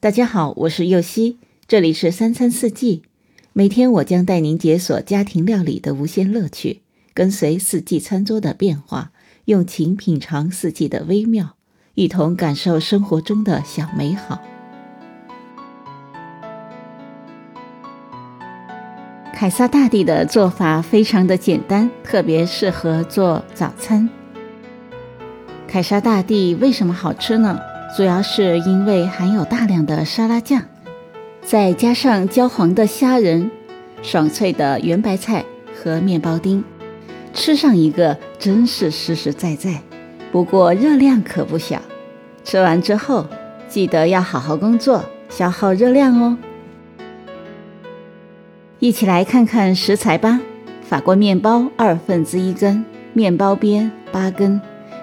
大家好，我是右希，这里是三餐四季。每天我将带您解锁家庭料理的无限乐趣，跟随四季餐桌的变化，用情品尝四季的微妙，一同感受生活中的小美好。凯撒大帝的做法非常的简单，特别适合做早餐。凯撒大帝为什么好吃呢？主要是因为含有大量的沙拉酱，再加上焦黄的虾仁、爽脆的圆白菜和面包丁，吃上一个真是实实在在。不过热量可不小，吃完之后记得要好好工作，消耗热量哦。一起来看看食材吧：法国面包二分之一根，面包边八根，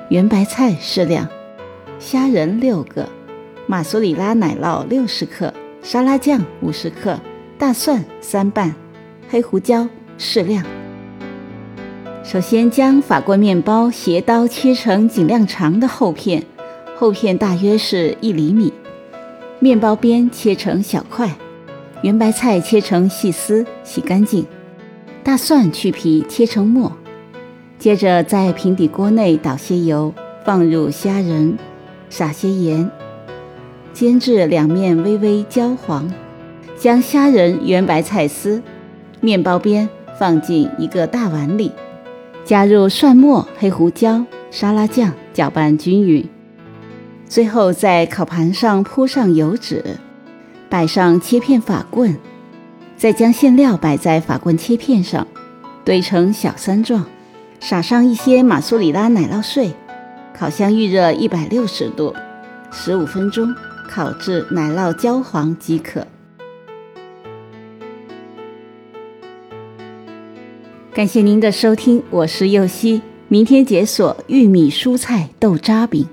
圆白菜适量。虾仁六个，马苏里拉奶酪六十克，沙拉酱五十克，大蒜三瓣，黑胡椒适量。首先将法棍面包斜刀切成尽量长的厚片，厚片大约是一厘米。面包边切成小块，圆白菜切成细丝，洗干净。大蒜去皮切成末。接着在平底锅内倒些油，放入虾仁。撒些盐，煎至两面微微焦黄，将虾仁、圆白菜丝、面包边放进一个大碗里，加入蒜末、黑胡椒、沙拉酱，搅拌均匀。最后在烤盘上铺上油纸，摆上切片法棍，再将馅料摆在法棍切片上，堆成小山状，撒上一些马苏里拉奶酪碎。烤箱预热一百六十度，十五分钟，烤至奶酪焦黄即可。感谢您的收听，我是右希，明天解锁玉米蔬菜豆渣饼。